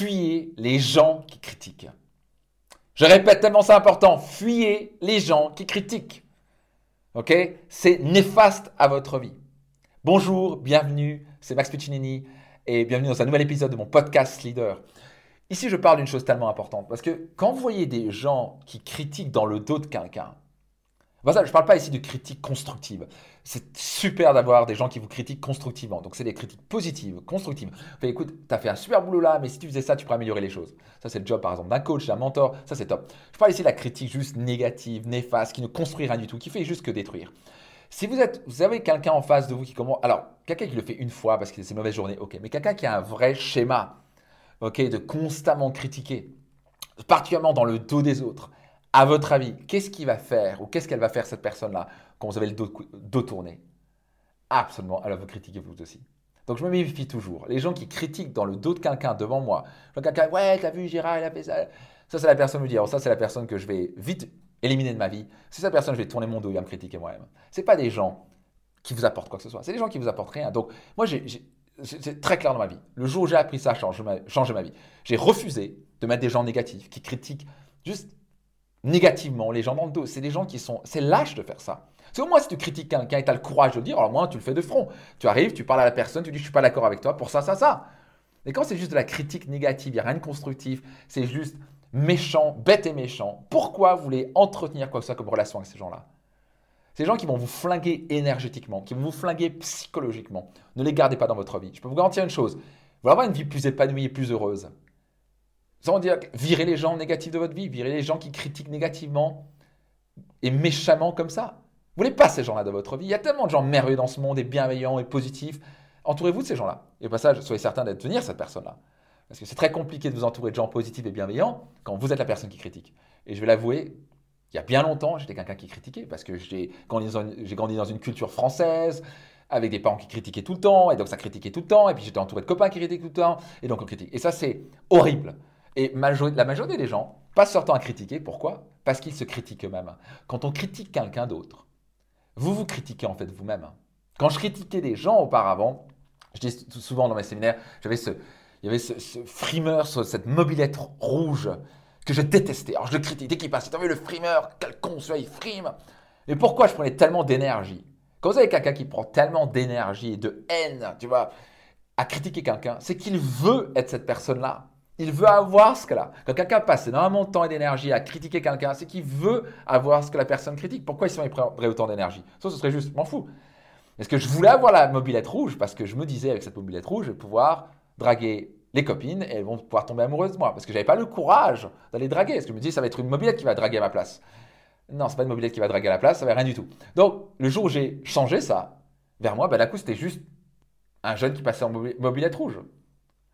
fuyez les gens qui critiquent. Je répète tellement c'est important, fuyez les gens qui critiquent. Ok? C'est néfaste à votre vie. Bonjour, bienvenue, c'est Max Piccinini et bienvenue dans un nouvel épisode de mon podcast Leader. Ici, je parle d'une chose tellement importante parce que quand vous voyez des gens qui critiquent dans le dos de quelqu'un, je ne parle pas ici de critique constructive. C'est super d'avoir des gens qui vous critiquent constructivement. Donc, c'est des critiques positives, constructives. Fait, écoute, tu as fait un super boulot là, mais si tu faisais ça, tu pourrais améliorer les choses. Ça, c'est le job, par exemple, d'un coach, d'un mentor. Ça, c'est top. Je parle ici de la critique juste négative, néfaste, qui ne construit rien du tout, qui fait juste que détruire. Si vous, êtes, vous avez quelqu'un en face de vous qui commence. Alors, quelqu'un qui le fait une fois parce que c'est une mauvaise journée, ok. Mais quelqu'un qui a un vrai schéma, ok, de constamment critiquer, particulièrement dans le dos des autres à votre avis, qu'est-ce qu'il va faire ou qu'est-ce qu'elle va faire cette personne-là quand vous avez le dos, tourné? Absolument, elle va vous critiquer vous aussi. Donc je me méfie toujours. Les gens qui critiquent dans le dos de quelqu'un devant moi, quelqu'un, ouais, t'as vu Gérard, il a fait ça. Ça, c'est la personne qui me alors ça, c'est la personne que je vais vite éliminer de ma vie. C'est cette personne, je vais tourner mon dos, et me critiquer moi-même. Ce pas des gens qui vous apportent quoi que ce soit. C'est des gens qui vous apportent rien. Donc moi, c'est très clair dans ma vie. Le jour où j'ai appris ça, change ma, changé ma vie. J'ai refusé de mettre des gens négatifs qui critiquent juste négativement les gens dans le dos. C'est des gens qui sont. C'est lâche de faire ça. C'est au moins si tu critiques quelqu'un et tu as le courage de le dire, alors moins tu le fais de front. Tu arrives, tu parles à la personne, tu dis je suis pas d'accord avec toi pour ça, ça, ça. Mais quand c'est juste de la critique négative, il n'y a rien de constructif, c'est juste méchant, bête et méchant, pourquoi vous voulez entretenir quoi que ce soit comme relation avec ces gens-là? Ces gens qui vont vous flinguer énergétiquement, qui vont vous flinguer psychologiquement, ne les gardez pas dans votre vie. Je peux vous garantir une chose, vous voulez avoir une vie plus épanouie et plus heureuse, sans dire virer les gens négatifs de votre vie, virer les gens qui critiquent négativement et méchamment comme ça. Vous voulez pas ces gens-là dans votre vie. Il y a tellement de gens merveilleux dans ce monde et bienveillants et positifs. Entourez-vous de ces gens-là. Et au passage, soyez certain d'être venir cette personne-là. Parce que c'est très compliqué de vous entourer de gens positifs et bienveillants quand vous êtes la personne qui critique. Et je vais l'avouer, il y a bien longtemps, j'étais quelqu'un qui critiquait parce que j'ai grandi, grandi, dans une culture française, avec des parents qui critiquaient tout le temps, et donc ça critiquait tout le temps, et puis j'étais entouré de copains qui critiquaient tout le temps, et donc on critique. Et ça, c'est horrible. Et la majorité des gens passent leur temps à critiquer. Pourquoi? Parce qu'ils se critiquent eux-mêmes. Quand on critique quelqu'un d'autre, vous vous critiquez en fait vous-même. Quand je critiquais des gens auparavant, je dis souvent dans mes séminaires, j'avais ce, il y avait ce, frimeur sur cette mobilette rouge que je détestais. Alors je le critiquais dès qu'il passait. T'as vu le frimeur Quel con celui il frime. Mais pourquoi je prenais tellement d'énergie? Quand vous avez quelqu'un qui prend tellement d'énergie et de haine, tu vois, à critiquer quelqu'un, c'est qu'il veut être cette personne-là. Il veut avoir ce qu'elle a. Quand quelqu'un passe énormément de temps et d'énergie à critiquer quelqu'un, c'est qu'il veut avoir ce que la personne critique. Pourquoi il prendrait autant d'énergie? Ça, ce serait juste, m'en fous. Est-ce que je voulais avoir la mobilette rouge? Parce que je me disais avec cette mobilette rouge, je vais pouvoir draguer les copines et elles vont pouvoir tomber amoureuses de moi parce que j'avais pas le courage d'aller draguer. Parce que je me disais, ça va être une mobilette qui va draguer à ma place. Non, c'est pas une mobilette qui va draguer à la place, ça va rien du tout. Donc, le jour où j'ai changé ça vers moi, ben, d'un coup, c'était juste un jeune qui passait en mobilette rouge.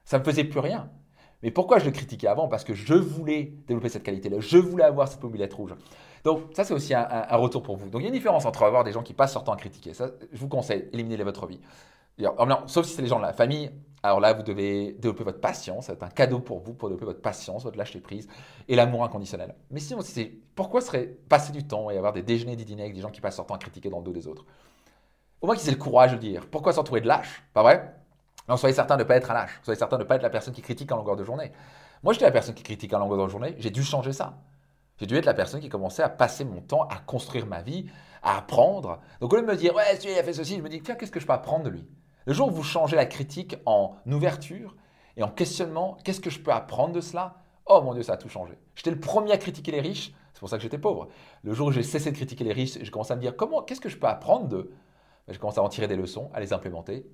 Ça me faisait plus rien. Mais pourquoi je le critiquais avant? Parce que je voulais développer cette qualité-là, je voulais avoir cette mobilette rouge. Donc ça, c'est aussi un, retour pour vous. Donc il y a une différence entre avoir des gens qui passent leur temps à critiquer. Ça, je vous conseille, éliminez-les votre vie. sauf si c'est les gens de la famille, alors là, vous devez développer votre patience. C'est un cadeau pour vous pour développer votre patience, votre lâcher prise et l'amour inconditionnel. Mais sinon, c'est pourquoi serait passer du temps et avoir des déjeuners, des dîners avec des gens qui passent leur temps à critiquer dans le dos des autres? Au moins qu'ils aient le courage de dire. Pourquoi s'entourer de lâches Pas vrai? Soyez certain de ne pas être un lâche. Soyez certain de ne pas être la personne qui critique en longueur de journée. Moi, j'étais la personne qui critique en longueur de journée. J'ai dû changer ça. J'ai dû être la personne qui commençait à passer mon temps à construire ma vie, à apprendre. Donc, au lieu de me dire, ouais, si il a fait ceci, je me dis, tiens, qu'est-ce que je peux apprendre de lui? Le jour où vous changez la critique en ouverture et en questionnement, qu'est-ce que je peux apprendre de cela? Oh mon Dieu, ça a tout changé. J'étais le premier à critiquer les riches, c'est pour ça que j'étais pauvre. Le jour où j'ai cessé de critiquer les riches, j'ai commencé à me dire, comment, qu'est-ce que je peux apprendre de ben, J'ai commencé à en tirer des leçons, à les implémenter.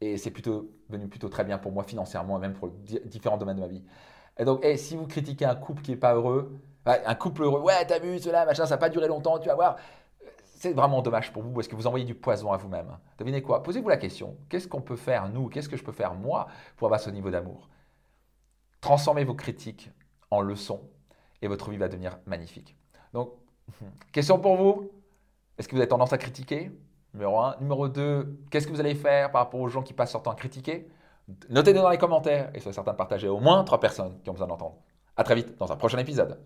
Et c'est plutôt venu plutôt très bien pour moi financièrement et même pour différents domaines de ma vie. Et donc, si vous critiquez un couple qui n'est pas heureux, un couple heureux, ouais, t'as vu cela, machin, ça n'a pas duré longtemps, tu vas voir. C'est vraiment dommage pour vous parce que vous envoyez du poison à vous-même. Devinez quoi? Posez-vous la question qu'est-ce qu'on peut faire, nous? Qu'est-ce que je peux faire, moi, pour avoir ce niveau d'amour? Transformez vos critiques en leçons et votre vie va devenir magnifique. Donc, question pour vous Est-ce que vous avez tendance à critiquer? Numéro 1. Numéro 2, qu'est-ce que vous allez faire par rapport aux gens qui passent leur temps à critiquer? Notez-le dans les commentaires et soyez certain de partager au moins trois personnes qui ont besoin d'entendre. À très vite dans un prochain épisode.